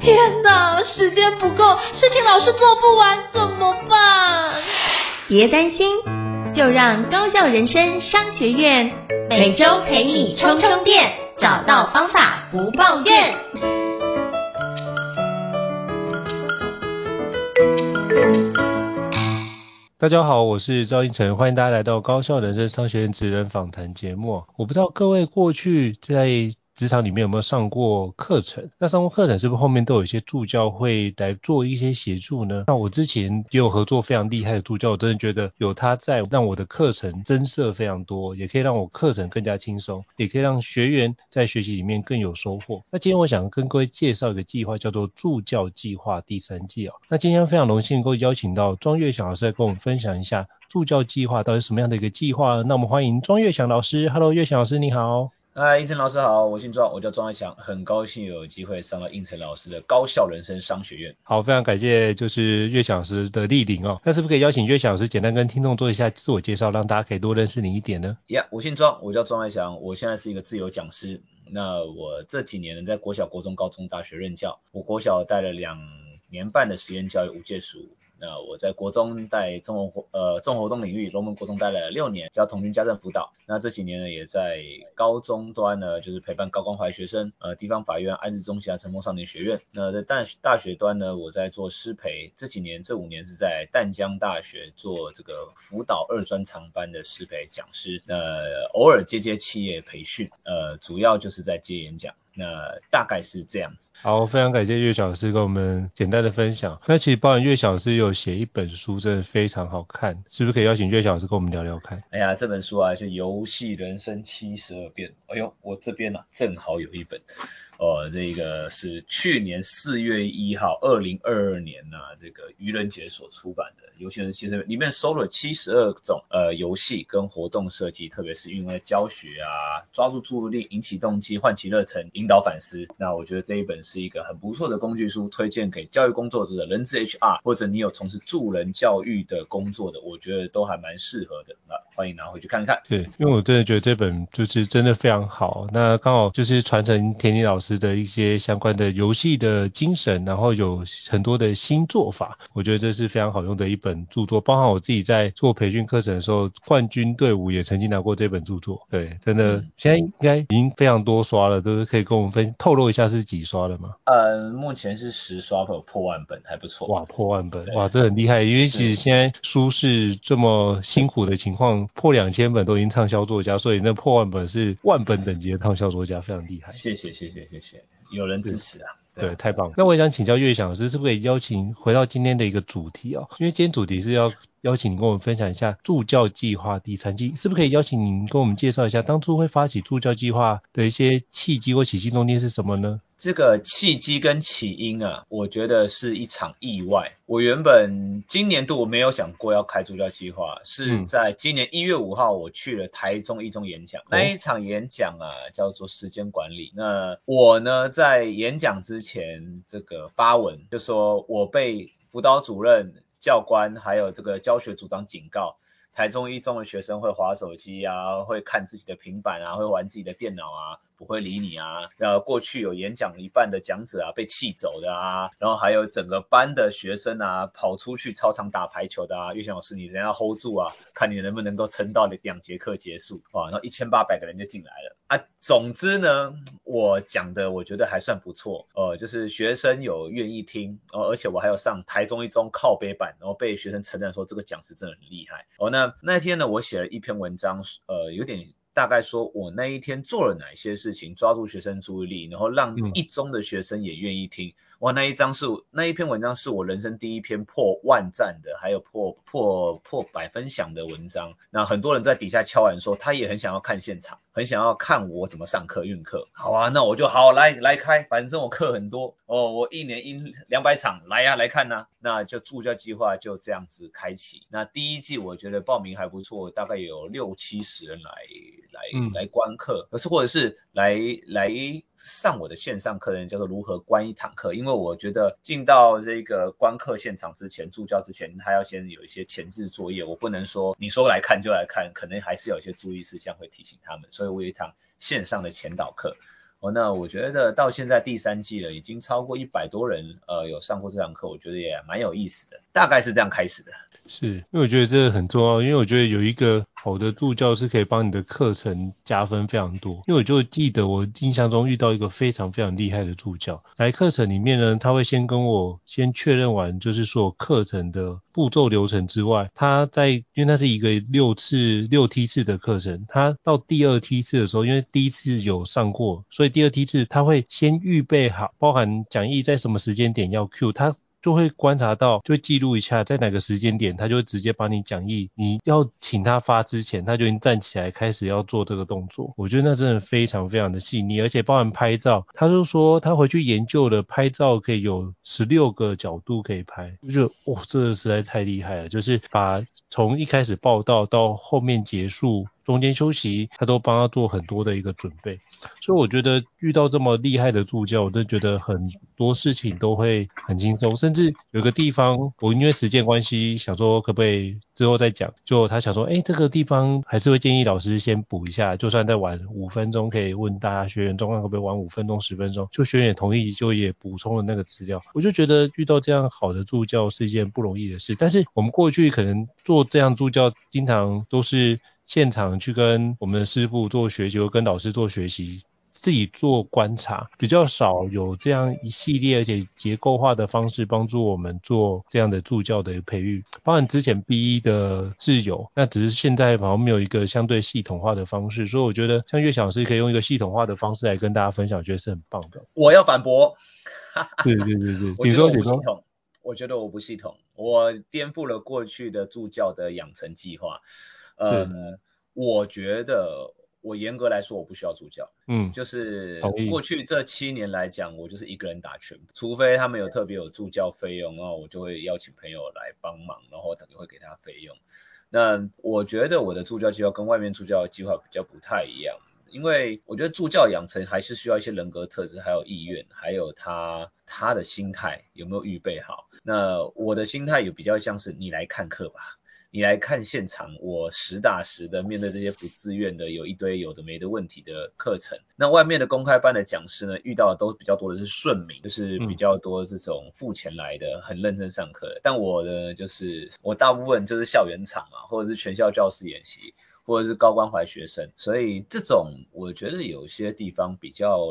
天哪，时间不够，事情老是做不完，怎么办？别担心，就让高效人生商学院每周陪你充充电，找到方法不抱怨。大家好，我是赵英成，欢迎大家来到高效人生商学院职人访谈节目。我不知道各位过去在职场里面有没有上过课程？那上过课程是不是后面都有一些助教会来做一些协助呢？那我之前也有合作非常厉害的助教，我真的觉得有他在，让我的课程增色非常多，也可以让我课程更加轻松，也可以让学员在学习里面更有收获。那今天我想跟各位介绍一个计划，叫做助教计划第三季啊。那今天非常荣幸能够邀请到庄月祥老师来跟我们分享一下助教计划到底什么样的一个计划。那我们欢迎庄月祥老师，Hello，月祥老师你好。嗨，胤丞老师好，我姓庄，我叫庄爱祥，很高兴有机会上到应成老师的高校人生商学院。好，非常感谢就是月祥老师的莅临哦。那是不是可以邀请月祥老师简单跟听众做一下自我介绍，让大家可以多认识你一点呢？呀，yeah, 我姓庄，我叫庄爱祥，我现在是一个自由讲师。那我这几年呢，在国小、国中、高中、大学任教。我国小带了两年半的实验教育无界塾。那我在国中在综合活呃综合活动领域，龙门国中待了六年，教童军家政辅导。那这几年呢，也在高中端呢，就是陪伴高关怀学生，呃地方法院安置中心啊，成功少年学院。那在大大学端呢，我在做师培，这几年这五年是在淡江大学做这个辅导二专长班的师培讲师，那偶尔接接企业培训，呃主要就是在接演讲。那大概是这样子。好，非常感谢岳小老师跟我们简单的分享。那其实包含岳小老师有写一本书，真的非常好看，是不是可以邀请岳小老师跟我们聊聊看？哎呀，这本书啊，是《游戏人生七十二变》。哎呦，我这边呢、啊、正好有一本。哦，这个是去年四月一号，二零二二年呐、啊，这个愚人节所出版的游戏人生七十二变，里面收了七十二种呃游戏跟活动设计，特别是运用教学啊，抓住注意力，引起动机，唤起热忱，引导反思。那我觉得这一本是一个很不错的工具书，推荐给教育工作者的人资 HR，或者你有从事助人教育的工作的，我觉得都还蛮适合的。那欢迎拿回去看看。对，因为我真的觉得这本就是真的非常好。那刚好就是传承田妮老师。的一些相关的游戏的精神，然后有很多的新做法，我觉得这是非常好用的一本著作。包含我自己在做培训课程的时候，冠军队伍也曾经拿过这本著作。对，真的，嗯、现在应该已经非常多刷了，都是可以跟我们分透露一下是几刷了吗？呃，目前是十刷，破破万本，还不错。哇，破万本，哇，这很厉害。因为其实现在书是这么辛苦的情况，破两千本都已经畅销作家，所以那破万本是万本等级的畅销作家，非常厉害。谢谢，谢谢，谢谢。有人支持啊，对，太棒了。那我也想请教岳翔老师，是不是可以邀请回到今天的一个主题哦？因为今天主题是要。邀请你跟我们分享一下助教计划第三季，是不是可以邀请您跟我们介绍一下当初会发起助教计划的一些契机或起心动念是什么呢？这个契机跟起因啊，我觉得是一场意外。我原本今年度我没有想过要开助教计划，是在今年一月五号我去了台中一中演讲，那一场演讲啊叫做时间管理。那我呢在演讲之前这个发文就说我被辅导主任。教官还有这个教学组长警告，台中一中的学生会划手机啊，会看自己的平板啊，会玩自己的电脑啊。不会理你啊！然后过去有演讲一半的讲者啊被气走的啊，然后还有整个班的学生啊跑出去操场打排球的啊。岳翔老师，你人要 hold 住啊，看你能不能够撑到两节课结束啊。然后一千八百个人就进来了啊。总之呢，我讲的我觉得还算不错，呃，就是学生有愿意听，哦，而且我还有上台中一中靠背版，然后被学生称赞说这个讲师真的很厉害。哦，那那天呢，我写了一篇文章，呃，有点。大概说我那一天做了哪些事情，抓住学生注意力，然后让一中的学生也愿意听。哇，那一张是那一篇文章是我人生第一篇破万赞的，还有破破破百分享的文章。那很多人在底下敲完说，他也很想要看现场，很想要看我怎么上课运课。好啊，那我就好来来开，反正我课很多哦，我一年一两百场，来呀、啊、来看呐、啊。那就助教计划就这样子开启。那第一季我觉得报名还不错，大概有六七十人来来、嗯、来观课，可是或者是来来上我的线上课程，叫做如何观一堂课，因为。因为我觉得进到这个观课现场之前，助教之前，他要先有一些前置作业，我不能说你说来看就来看，可能还是有一些注意事项会提醒他们，所以我有一堂线上的前导课。哦，那我觉得到现在第三季了，已经超过一百多人呃有上过这堂课，我觉得也蛮有意思的，大概是这样开始的。是，因为我觉得这个很重要，因为我觉得有一个好的助教是可以帮你的课程加分非常多。因为我就记得我印象中遇到一个非常非常厉害的助教，来课程里面呢，他会先跟我先确认完，就是说课程的步骤流程之外，他在因为那是一个六次六梯次的课程，他到第二梯次的时候，因为第一次有上过，所以第二梯次他会先预备好，包含讲义在什么时间点要 Q 他。就会观察到，就会记录一下，在哪个时间点，他就直接把你讲义。你要请他发之前，他就已经站起来开始要做这个动作。我觉得那真的非常非常的细腻，而且包含拍照，他就说他回去研究了拍照可以有十六个角度可以拍，我觉得哇，这个实在太厉害了，就是把从一开始报道到后面结束。中间休息，他都帮他做很多的一个准备，所以我觉得遇到这么厉害的助教，我都觉得很多事情都会很轻松。甚至有个地方，我因为时间关系，想说可不可以之后再讲。就他想说，哎，这个地方还是会建议老师先补一下，就算再晚五分钟，可以问大家学员状况可不可以晚五分钟、十分钟。就学员也同意，就也补充了那个资料。我就觉得遇到这样好的助教是一件不容易的事。但是我们过去可能做这样助教，经常都是。现场去跟我们的师傅做学习，跟老师做学习，自己做观察，比较少有这样一系列而且结构化的方式帮助我们做这样的助教的培育。包含之前 B 一的自由，那只是现在好像没有一个相对系统化的方式，所以我觉得像岳翔老师可以用一个系统化的方式来跟大家分享，我觉得是很棒的。我要反驳，对对对对，你说系统，我觉得我不系统，我颠覆了过去的助教的养成计划，嗯。我觉得我严格来说我不需要助教，嗯，就是过去这七年来讲，我就是一个人打全部，除非他们有特别有助教费用，然后我就会邀请朋友来帮忙，然后等于会给他费用。那我觉得我的助教计划跟外面助教的计划比较不太一样，因为我觉得助教养成还是需要一些人格特质，还有意愿，还有他他的心态有没有预备好。那我的心态也比较像是你来看课吧。你来看现场，我实打实的面对这些不自愿的，有一堆有的没的问题的课程。那外面的公开班的讲师呢，遇到的都比较多的是顺民，就是比较多这种付钱来的，很认真上课。但我呢，就是我大部分就是校园场啊，或者是全校教师演习，或者是高关怀学生，所以这种我觉得有些地方比较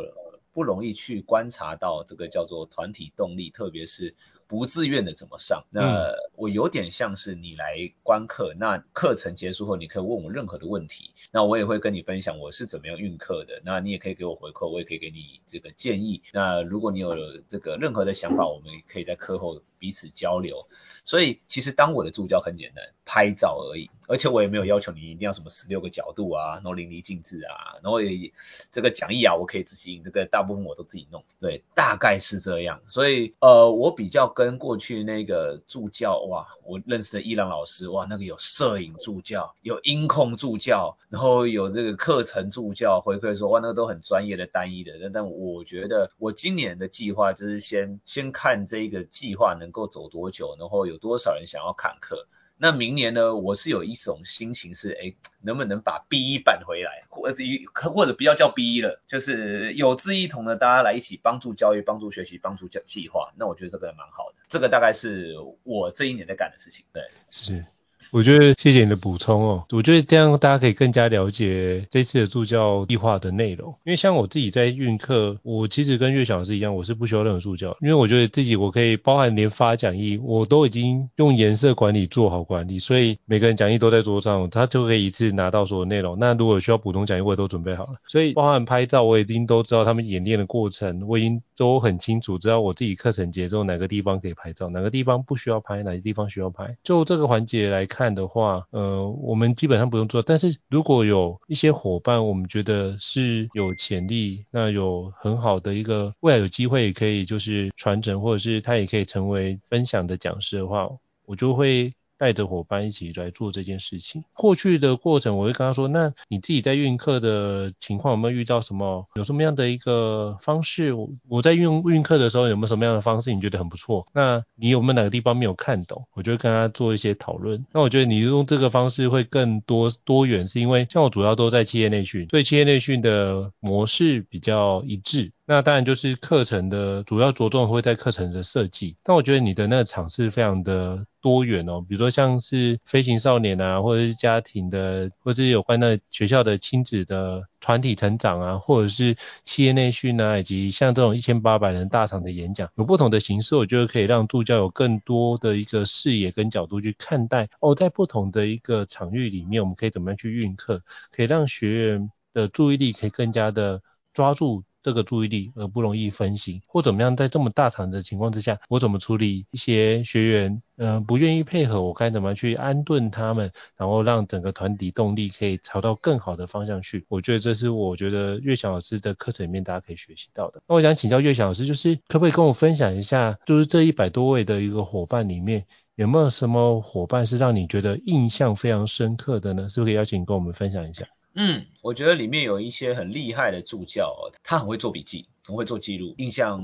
不容易去观察到这个叫做团体动力，特别是。不自愿的怎么上？那我有点像是你来观课，那课程结束后你可以问我任何的问题，那我也会跟你分享我是怎么样运课的，那你也可以给我回扣，我也可以给你这个建议。那如果你有这个任何的想法，我们可以在课后彼此交流。所以其实当我的助教很简单，拍照而已，而且我也没有要求你一定要什么十六个角度啊，然后淋漓尽致啊，然后也这个讲义啊，我可以自己印，这个大部分我都自己弄，对，大概是这样。所以呃，我比较跟过去那个助教哇，我认识的伊朗老师哇，那个有摄影助教，有音控助教，然后有这个课程助教回馈说哇，那个都很专业的单一的，但但我觉得我今年的计划就是先先看这个计划能够走多久，然后有。多少人想要砍课？那明年呢？我是有一种心情是，哎，能不能把 B 一办回来，或者或者不要叫 B 一了，就是有志一同的，大家来一起帮助教育、帮助学习、帮助教计划。那我觉得这个蛮好的，这个大概是我这一年在干的事情。对，是。我觉得谢谢你的补充哦，我觉得这样大家可以更加了解这次的助教计划的内容。因为像我自己在运课，我其实跟岳翔老师一样，我是不需要任何助教，因为我觉得自己我可以包含连发讲义，我都已经用颜色管理做好管理，所以每个人讲义都在桌上，他就可以一次拿到所有内容。那如果需要补充讲义，我也都准备好了。所以包含拍照，我已经都知道他们演练的过程，我已经都很清楚，知道我自己课程节奏哪个地方可以拍照，哪个地方不需要拍，哪些地方需要拍。就这个环节来看。看的话，呃，我们基本上不用做。但是如果有一些伙伴，我们觉得是有潜力，那有很好的一个未来有机会，可以就是传承，或者是他也可以成为分享的讲师的话，我就会带着伙伴一起来做这件事情。过去的过程，我会跟他说：那你自己在运课的情况有没有遇到什么？有什么样的一个方式？我在运运课的时候有没有什么样的方式你觉得很不错？那你有没有哪个地方没有看懂？我就会跟他做一些讨论。那我觉得你用这个方式会更多多元，是因为像我主要都在企业内训，所以企业内训的模式比较一致。那当然就是课程的主要着重会在课程的设计，但我觉得你的那个场次非常的多元哦，比如说像是飞行少年啊，或者是家庭的，或者是有关的学校的亲子的团体成长啊，或者是企业内训啊，以及像这种一千八百人大场的演讲，有不同的形式，我觉得可以让助教有更多的一个视野跟角度去看待哦，在不同的一个场域里面，我们可以怎么样去运课，可以让学员的注意力可以更加的抓住。这个注意力而不容易分心，或怎么样，在这么大场的情况之下，我怎么处理一些学员，嗯、不愿意配合，我该怎么去安顿他们，然后让整个团体动力可以朝到更好的方向去？我觉得这是我觉得岳翔老师的课程里面大家可以学习到的。那我想请教岳翔老师，就是可不可以跟我分享一下，就是这一百多位的一个伙伴里面，有没有什么伙伴是让你觉得印象非常深刻的呢？是不是可以邀请跟我们分享一下？嗯，我觉得里面有一些很厉害的助教，他很会做笔记，很会做记录，印象。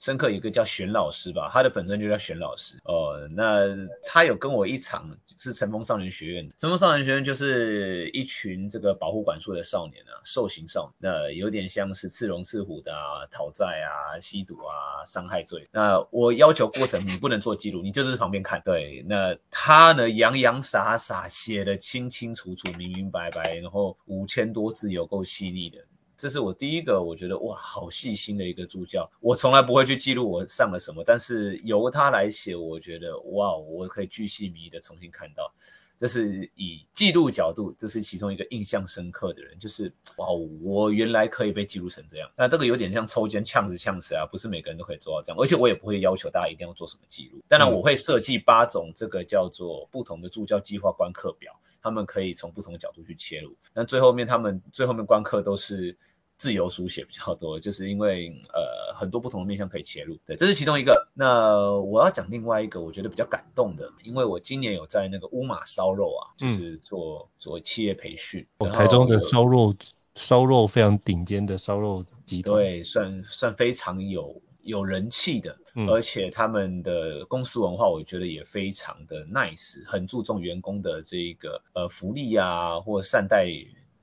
深刻一个叫玄老师吧，他的粉专就叫玄老师哦。那他有跟我一场是乘风少年学院，乘风少年学院就是一群这个保护管束的少年啊，受刑少年，那有点像是刺龙刺虎的啊，讨债啊，吸毒啊，伤害罪。那我要求过程你不能做记录，你就是旁边看。对，那他呢洋洋洒洒写的清清楚楚、明明白白，然后五千多字有够细腻的。这是我第一个，我觉得哇，好细心的一个助教。我从来不会去记录我上了什么，但是由他来写，我觉得哇，我可以巨细靡遗的重新看到。这是以记录角度，这是其中一个印象深刻的人，就是哇，我原来可以被记录成这样。那这个有点像抽签呛子呛死啊，不是每个人都可以做到这样。而且我也不会要求大家一定要做什么记录。当然我会设计八种这个叫做不同的助教计划观课表，他们可以从不同的角度去切入。那最后面他们最后面观课都是。自由书写比较多，就是因为呃很多不同的面向可以切入，对，这是其中一个。那我要讲另外一个，我觉得比较感动的，因为我今年有在那个乌马烧肉啊，就是做、嗯、做企业培训，台中的烧肉烧肉非常顶尖的烧肉集团，对，算算非常有有人气的，嗯、而且他们的公司文化我觉得也非常的 nice，很注重员工的这个呃福利啊，或善待。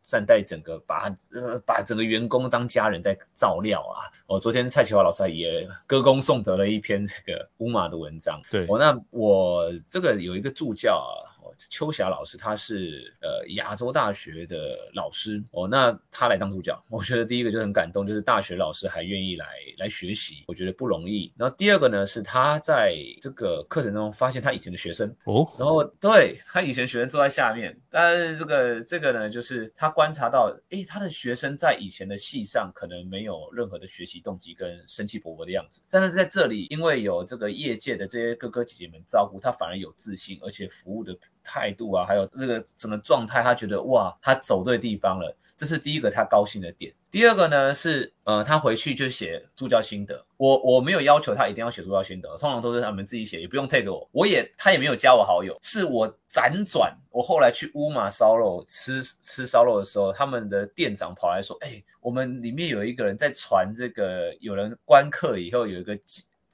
善待整个把呃把整个员工当家人在照料啊！我、哦、昨天蔡启华老师也歌功颂德了一篇这个乌马的文章。对，我、哦、那我这个有一个助教啊。秋霞老师，他是呃亚洲大学的老师哦，那他来当助教，我觉得第一个就很感动，就是大学老师还愿意来来学习，我觉得不容易。然后第二个呢，是他在这个课程中发现他以前的学生哦，然后对他以前学生坐在下面，但是这个这个呢，就是他观察到，诶，他的学生在以前的系上可能没有任何的学习动机跟生气勃勃的样子，但是在这里，因为有这个业界的这些哥哥姐姐们照顾，他反而有自信，而且服务的。态度啊，还有这个整个状态，他觉得哇，他走对地方了，这是第一个他高兴的点。第二个呢是，呃，他回去就写助教心得。我我没有要求他一定要写助教心得，通常都是他们自己写，也不用 tag 我。我也他也没有加我好友，是我辗转，我后来去乌马烧肉吃吃烧肉的时候，他们的店长跑来说，哎，我们里面有一个人在传这个，有人观课以后有一个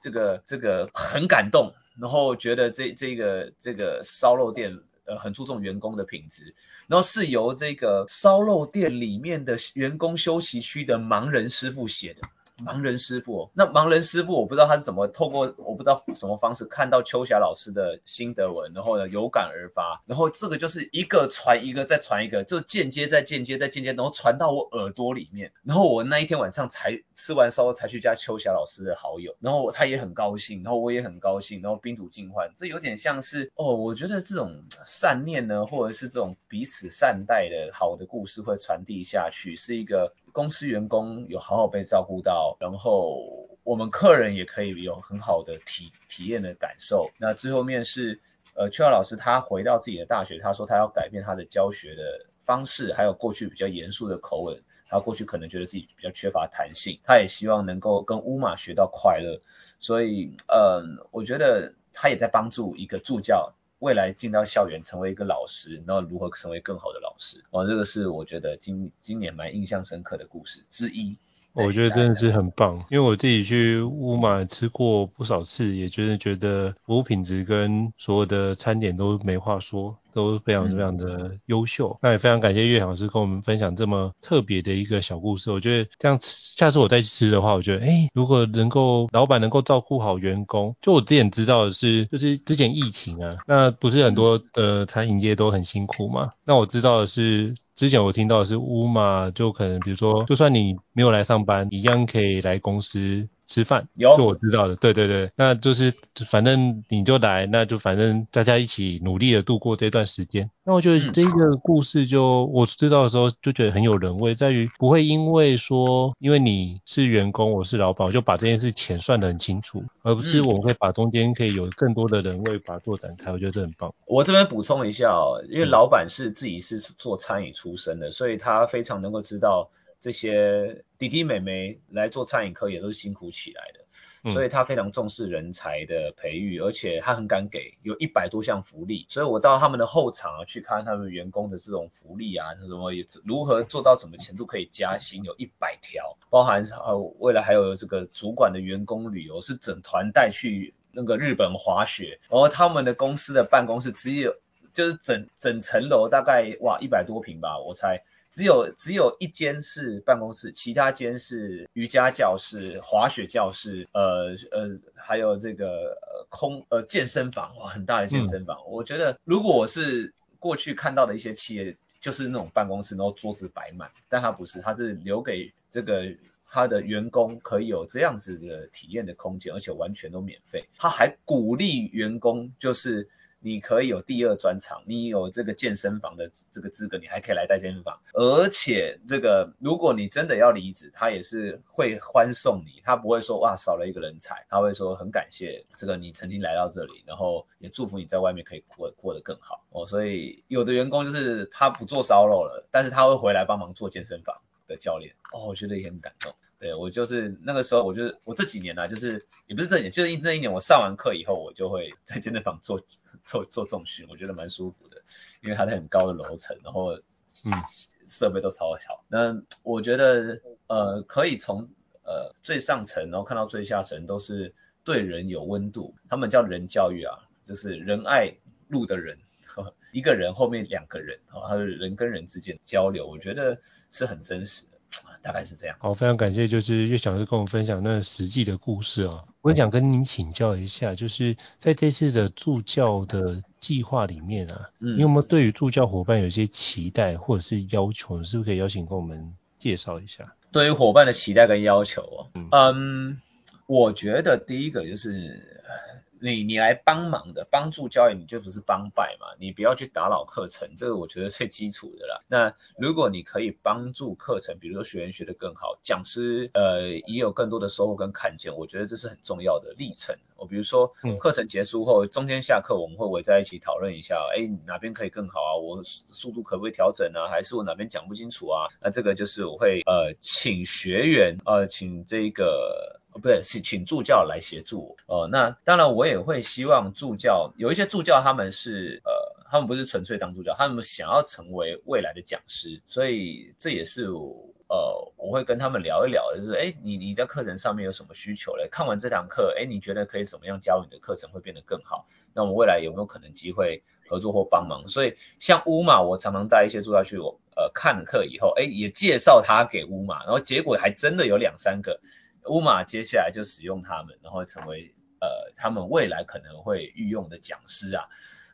这个这个很感动。然后觉得这这个这个烧肉店呃很注重员工的品质，然后是由这个烧肉店里面的员工休息区的盲人师傅写的。盲人师傅，那盲人师傅我不知道他是怎么透过我不知道什么方式看到秋霞老师的心得文，然后呢有感而发，然后这个就是一个传一个再传一个，就间接再间接再间接，然后传到我耳朵里面，然后我那一天晚上才吃完烧才去加秋霞老师的好友，然后他也很高兴，然后我也很高兴，然后宾主尽欢，这有点像是哦，我觉得这种善念呢，或者是这种彼此善待的好的故事会传递下去，是一个。公司员工有好好被照顾到，然后我们客人也可以有很好的体体验的感受。那最后面是，呃，邱老师他回到自己的大学，他说他要改变他的教学的方式，还有过去比较严肃的口吻，他过去可能觉得自己比较缺乏弹性，他也希望能够跟乌马学到快乐。所以，嗯、我觉得他也在帮助一个助教未来进到校园成为一个老师，那如何成为更好的老师，哦，这个是我觉得今今年蛮印象深刻的故事之一。我觉得真的是很棒，因为我自己去乌马吃过不少次，也觉得觉得服务品质跟所有的餐点都没话说，都非常非常的优秀。嗯、那也非常感谢岳老师跟我们分享这么特别的一个小故事。我觉得这样吃，下次我再吃的话，我觉得哎，如果能够老板能够照顾好员工，就我之前知道的是，就是之前疫情啊，那不是很多的餐饮业都很辛苦嘛？那我知道的是。之前我听到的是乌马，就可能比如说，就算你没有来上班，一样可以来公司吃饭。有，就我知道的，对对对，那就是反正你就来，那就反正大家一起努力的度过这段时间。那我觉得这个故事就我知道的时候就觉得很有人味，在于不会因为说因为你是员工，我是老板，我就把这件事钱算得很清楚，而不是我们会把中间可以有更多的人味把它做展开。我觉得这很棒。我这边补充一下哦，因为老板是自己是做餐饮出身的，所以他非常能够知道这些弟弟妹妹来做餐饮科也都是辛苦起来的。所以他非常重视人才的培育，而且他很敢给，有一百多项福利。所以我到他们的后场啊，去看他们员工的这种福利啊，什么如何做到什么程度可以加薪，有一百条，包含呃未来还有这个主管的员工旅游，是整团带去那个日本滑雪，然后他们的公司的办公室只有就是整整层楼大概哇一百多平吧，我猜。只有只有一间是办公室，其他间是瑜伽教室、滑雪教室，呃呃，还有这个呃空呃健身房，哇，很大的健身房。嗯、我觉得如果我是过去看到的一些企业，就是那种办公室，然后桌子摆满，但它不是，它是留给这个他的员工可以有这样子的体验的空间，而且完全都免费。他还鼓励员工就是。你可以有第二专长，你有这个健身房的这个资格，你还可以来带健身房。而且这个，如果你真的要离职，他也是会欢送你，他不会说哇少了一个人才，他会说很感谢这个你曾经来到这里，然后也祝福你在外面可以过过得更好哦。所以有的员工就是他不做烧肉了，但是他会回来帮忙做健身房的教练哦，我觉得也很感动。对，我就是那个时候，我就是我这几年呢、啊，就是也不是这几年，就是那一年我上完课以后，我就会在健身房做做做重训，我觉得蛮舒服的，因为它在很高的楼层，然后设备都超好。那我觉得呃可以从呃最上层，然后看到最下层都是对人有温度，他们叫人教育啊，就是仁爱路的人，一个人后面两个人，还有人跟人之间交流，我觉得是很真实的。大概是这样。好，非常感谢，就是岳小师跟我们分享那实际的故事啊。我也想跟您请教一下，就是在这次的助教的计划里面啊，嗯，你有没有对于助教伙伴有一些期待或者是要求？是不是可以邀请跟我们介绍一下？对于伙伴的期待跟要求哦，嗯，嗯，我觉得第一个就是。你你来帮忙的帮助教育，你就不是帮败嘛，你不要去打扰课程，这个我觉得最基础的啦。那如果你可以帮助课程，比如说学员学得更好，讲师呃也有更多的收获跟看见，我觉得这是很重要的历程。我比如说课程结束后，中间下课我们会围在一起讨论一下，哎，哪边可以更好啊？我速度可不可以调整啊？还是我哪边讲不清楚啊？那这个就是我会呃请学员呃请这个。不对，是请助教来协助我。哦，那当然我也会希望助教，有一些助教他们是呃，他们不是纯粹当助教，他们想要成为未来的讲师，所以这也是呃，我会跟他们聊一聊，就是哎，你你在课程上面有什么需求嘞？看完这堂课，哎，你觉得可以怎么样教你的课程会变得更好？那我们未来有没有可能机会合作或帮忙？所以像乌马，我常常带一些助教去我呃看课以后，哎，也介绍他给乌马，然后结果还真的有两三个。乌马接下来就使用他们，然后成为呃他们未来可能会御用的讲师啊，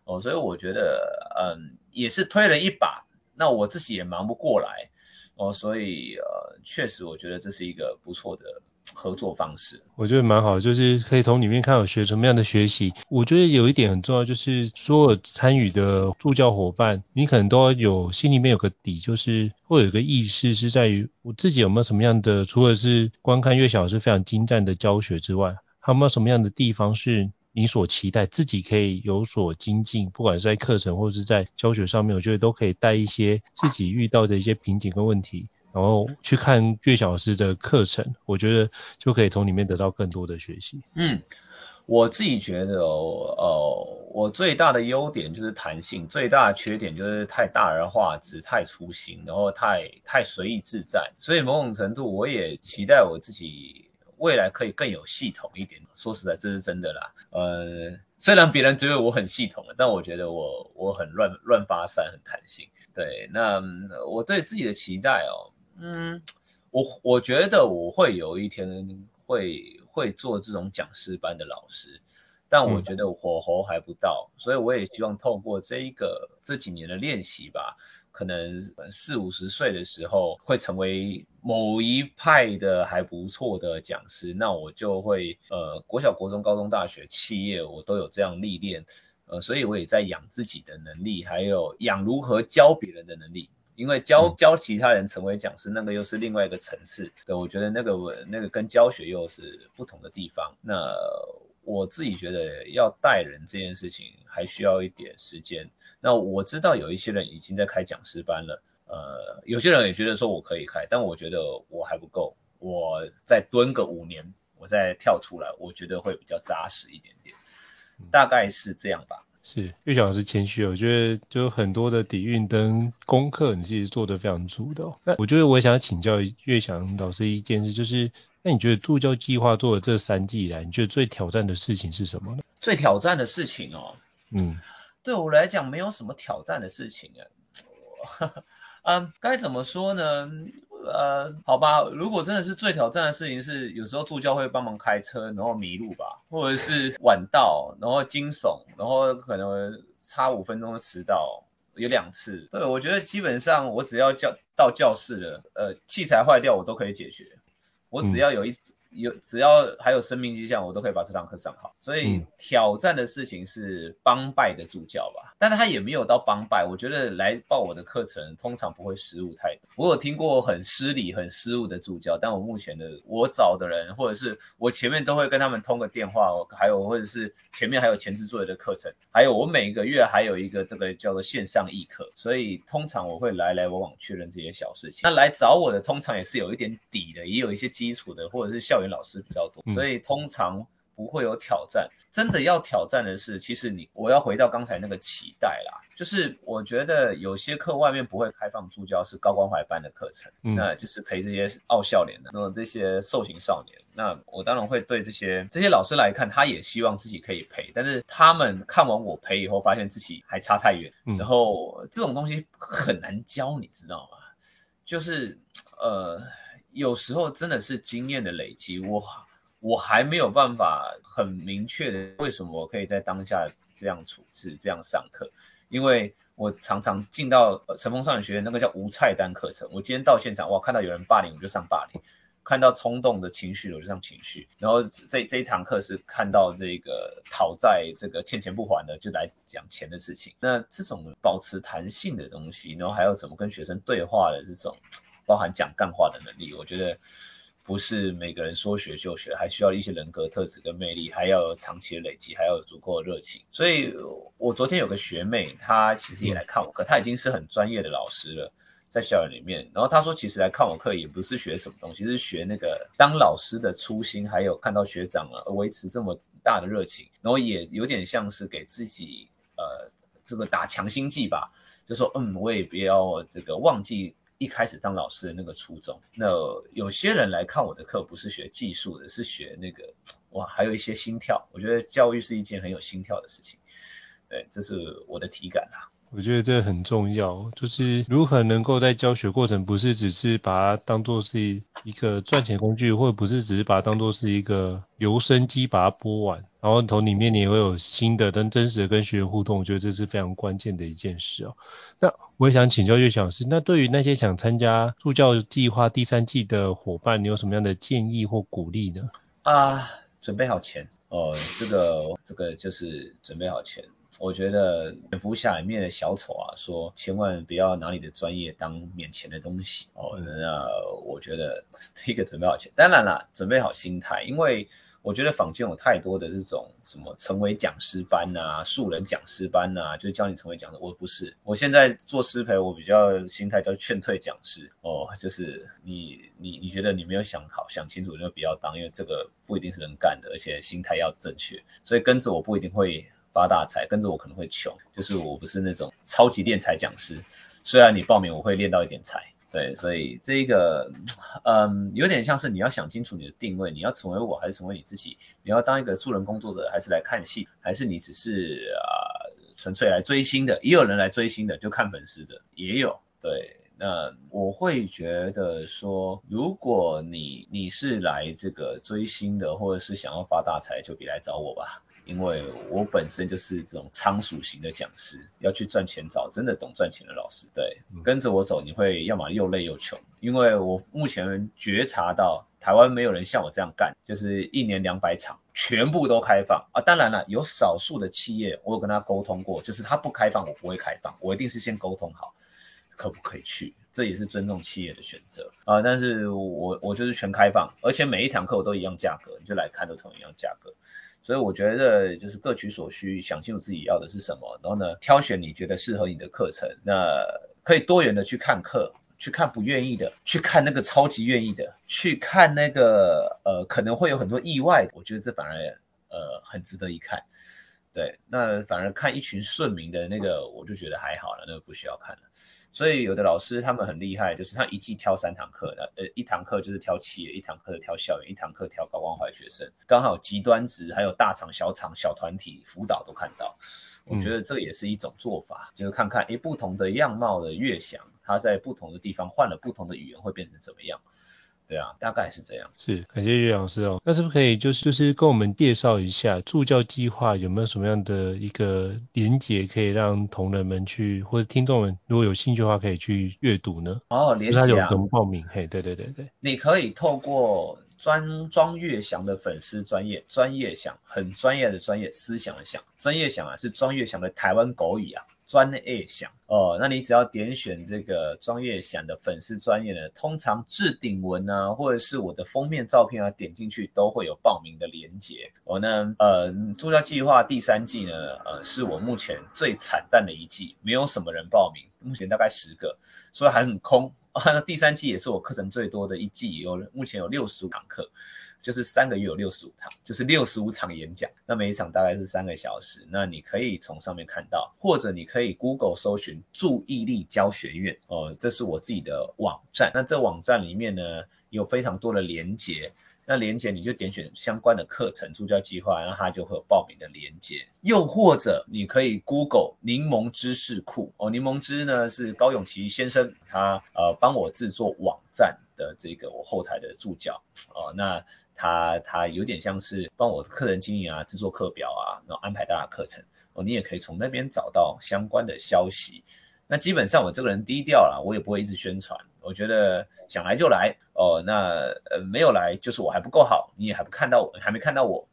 哦，所以我觉得嗯也是推了一把，那我自己也忙不过来。哦，所以呃确实我觉得这是一个不错的合作方式，我觉得蛮好，就是可以从里面看有学什么样的学习。我觉得有一点很重要，就是所有参与的助教伙伴，你可能都有心里面有个底，就是会有一个意识是在于我自己有没有什么样的，除了是观看岳小是非常精湛的教学之外，还有没有什么样的地方是你所期待自己可以有所精进，不管是在课程或是在教学上面，我觉得都可以带一些自己遇到的一些瓶颈跟问题。然后去看岳小师的课程，我觉得就可以从里面得到更多的学习。嗯，我自己觉得哦，哦，我最大的优点就是弹性，最大的缺点就是太大而化之，太粗心，然后太太随意自在。所以某种程度，我也期待我自己未来可以更有系统一点。说实在，这是真的啦。呃，虽然别人觉得我很系统，但我觉得我我很乱乱发散，很弹性。对，那我对自己的期待哦，嗯，我我觉得我会有一天会会做这种讲师班的老师。但我觉得火候还不到，所以我也希望透过这一个这几年的练习吧，可能四五十岁的时候会成为某一派的还不错的讲师，那我就会呃国小、国中、高中、大学、企业我都有这样历练，呃，所以我也在养自己的能力，还有养如何教别人的能力，因为教教其他人成为讲师，那个又是另外一个层次，对，我觉得那个我那个跟教学又是不同的地方，那。我自己觉得要带人这件事情还需要一点时间。那我知道有一些人已经在开讲师班了，呃，有些人也觉得说我可以开，但我觉得我还不够，我再蹲个五年，我再跳出来，我觉得会比较扎实一点点，大概是这样吧。是，岳翔老师谦虚，我觉得就很多的底蕴跟功课，你自己做得非常足的哦。那我觉得我也想请教岳翔老师一件事，就是。那你觉得助教计划做的这三季以来，你觉得最挑战的事情是什么呢？最挑战的事情哦，嗯，对我来讲没有什么挑战的事情啊。嗯，该怎么说呢？呃，好吧，如果真的是最挑战的事情是，有时候助教会帮忙开车，然后迷路吧，或者是晚到，然后惊悚，然后可能差五分钟的迟到，有两次。对，我觉得基本上我只要教到教室了，呃，器材坏掉我都可以解决。我只要有一。有只要还有生命迹象，我都可以把这堂课上好。所以挑战的事情是帮拜的助教吧，但是他也没有到帮拜。我觉得来报我的课程通常不会失误太多。我有听过很失礼、很失误的助教，但我目前的我找的人，或者是我前面都会跟他们通个电话，还有或者是前面还有前置作业的课程，还有我每个月还有一个这个叫做线上议课，所以通常我会来来往往确认这些小事情。那来找我的通常也是有一点底的，也有一些基础的，或者是校。老师比较多，所以通常不会有挑战。真的要挑战的是，其实你我要回到刚才那个期待啦，就是我觉得有些课外面不会开放助教，是高关怀班的课程，嗯、那就是陪这些傲笑脸的，那么这些受刑少年，那我当然会对这些这些老师来看，他也希望自己可以陪，但是他们看完我陪以后，发现自己还差太远，然后这种东西很难教，你知道吗？就是呃。有时候真的是经验的累积，我我还没有办法很明确的为什么我可以在当下这样处置、这样上课，因为我常常进到晨风少女学院那个叫无菜单课程，我今天到现场哇，看到有人霸凌我就上霸凌，看到冲动的情绪我就上情绪，然后这这一堂课是看到这个讨债这个欠钱不还的就来讲钱的事情，那这种保持弹性的东西，然后还有怎么跟学生对话的这种。包含讲干话的能力，我觉得不是每个人说学就学，还需要一些人格特质跟魅力，还要有长期累积，还要有足够的热情。所以，我昨天有个学妹，她其实也来看我课，她已经是很专业的老师了，在校园里面。然后她说，其实来看我课也不是学什么东西，是学那个当老师的初心，还有看到学长了维持这么大的热情，然后也有点像是给自己呃这个打强心剂吧，就说嗯，我也不要这个忘记。一开始当老师的那个初衷，那有些人来看我的课，不是学技术的，是学那个，哇，还有一些心跳。我觉得教育是一件很有心跳的事情，对，这是我的体感啦。我觉得这很重要，就是如何能够在教学过程，不是只是把它当做是一个赚钱工具，或者不是只是把它当做是一个留声机把它播完，然后从里面你也会有新的、跟真实的跟学员互动，我觉得这是非常关键的一件事哦。那我也想请教岳翔老师，那对于那些想参加助教计划第三季的伙伴，你有什么样的建议或鼓励呢？啊，准备好钱哦，这个这个就是准备好钱。我觉得蝙蝠侠里面的小丑啊，说千万不要拿你的专业当免钱的东西哦。那我觉得第 一个准备好钱，当然啦，准备好心态，因为我觉得坊间有太多的这种什么成为讲师班啊、素人讲师班啊，就教你成为讲师。我不是，我现在做师培，我比较心态叫劝退讲师哦，就是你你你觉得你没有想好、想清楚，就不要当，因为这个不一定是能干的，而且心态要正确。所以跟着我不一定会。发大财，跟着我可能会穷，就是我不是那种超级练财讲师。虽然你报名我会练到一点财，对，所以这个嗯有点像是你要想清楚你的定位，你要成为我还是成为你自己？你要当一个助人工作者，还是来看戏？还是你只是啊、纯粹来追星的？也有人来追星的，就看粉丝的也有，对。那我会觉得说，如果你你是来这个追星的，或者是想要发大财，就别来找我吧，因为我本身就是这种仓鼠型的讲师，要去赚钱找真的懂赚钱的老师。对，跟着我走，你会要么又累又穷，因为我目前觉察到台湾没有人像我这样干，就是一年两百场全部都开放啊。当然了，有少数的企业我有跟他沟通过，就是他不开放，我不会开放，我一定是先沟通好。可不可以去？这也是尊重企业的选择啊。但是我我就是全开放，而且每一堂课我都一样价格，你就来看都同一样价格。所以我觉得就是各取所需，想清楚自己要的是什么，然后呢，挑选你觉得适合你的课程。那可以多元的去看课，去看不愿意的，去看那个超级愿意的，去看那个呃可能会有很多意外。我觉得这反而呃很值得一看。对，那反而看一群顺民的那个，我就觉得还好了，那个不需要看了。所以有的老师他们很厉害，就是他一季挑三堂课的，呃，一堂课就是挑企业，一堂课挑校园，一堂课挑高关怀学生，刚好极端值还有大厂、小厂、小团体辅导都看到。我觉得这也是一种做法，嗯、就是看看诶不同的样貌的乐享，他在不同的地方换了不同的语言会变成怎么样。对啊，大概是这样。是，感谢岳老师哦。那是不是可以就是就是跟我们介绍一下助教计划有没有什么样的一个连结，可以让同仁们去或者听众们如果有兴趣的话可以去阅读呢？哦，连结啊。他有怎么报名？嘿，对对对对。你可以透过专庄岳祥的粉丝专业，专业想很专业的专业，思想的想，专业想啊是庄岳祥的台湾狗语啊。专业想哦，那你只要点选这个专业想的粉丝专业呢，通常置顶文啊，或者是我的封面照片啊，点进去都会有报名的连接。我呢，呃，助教计划第三季呢，呃，是我目前最惨淡的一季，没有什么人报名，目前大概十个，所以还很空。啊，那第三季也是我课程最多的一季，有目前有六十五堂课。就是三个月有六十五堂，就是六十五场演讲，那每一场大概是三个小时。那你可以从上面看到，或者你可以 Google 搜寻注意力教学院哦，这是我自己的网站。那这网站里面呢，有非常多的连接。那连接你就点选相关的课程助教计划，然后它就会有报名的连接。又或者你可以 Google 柠檬知识库哦，柠檬知呢是高永琪先生他呃帮我制作网站的这个我后台的助教哦，那他他有点像是帮我客人经营啊，制作课表啊，然后安排大家课程哦，你也可以从那边找到相关的消息。那基本上我这个人低调啦，我也不会一直宣传。我觉得想来就来哦，那呃没有来就是我还不够好，你也还不看到我，还没看到我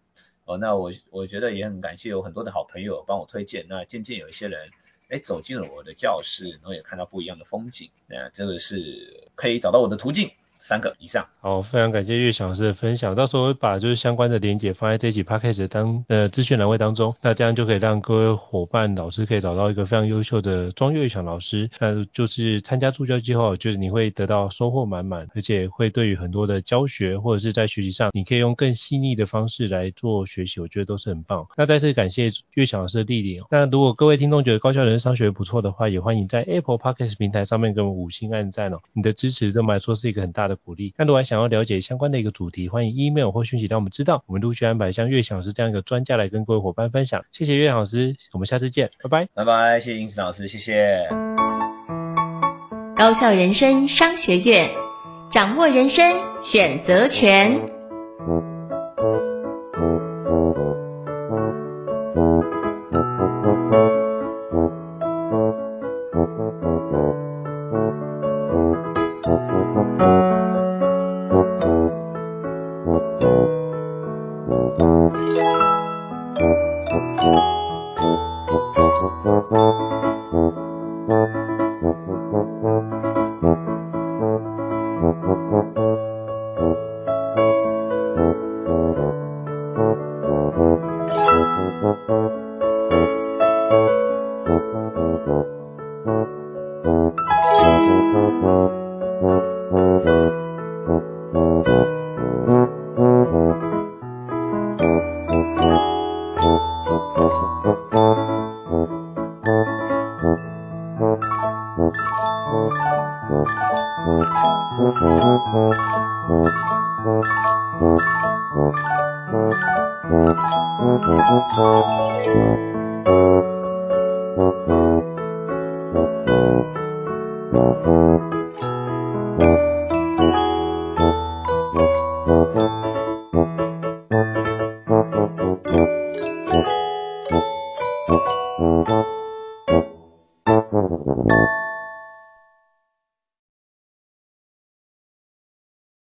哦。那我我觉得也很感谢有很多的好朋友帮我推荐。那渐渐有一些人哎走进了我的教室，然后也看到不一样的风景。那这个是可以找到我的途径。三个以上。好，非常感谢岳祥老师的分享。到时候会把就是相关的连结放在这一集 podcast 当呃资讯栏位当中，那这样就可以让各位伙伴老师可以找到一个非常优秀的庄岳祥老师。那就是参加助教计划，就是你会得到收获满满，而且会对于很多的教学或者是在学习上，你可以用更细腻的方式来做学习，我觉得都是很棒。那再次感谢岳祥老师的莅临。那如果各位听众觉得高效人商学不错的话，也欢迎在 Apple Podcast 平台上面给我们五星按赞哦。你的支持对我来说是一个很大的鼓励。那如果还想要了解相关的一个主题，欢迎 email 或讯息让我们知道，我们陆续安排像岳祥老师这样一个专家来跟各位伙伴分享。谢谢岳老师，我们下次见，拜拜，拜拜，谢谢英子老师，谢谢。高校人生商学院，掌握人生选择权。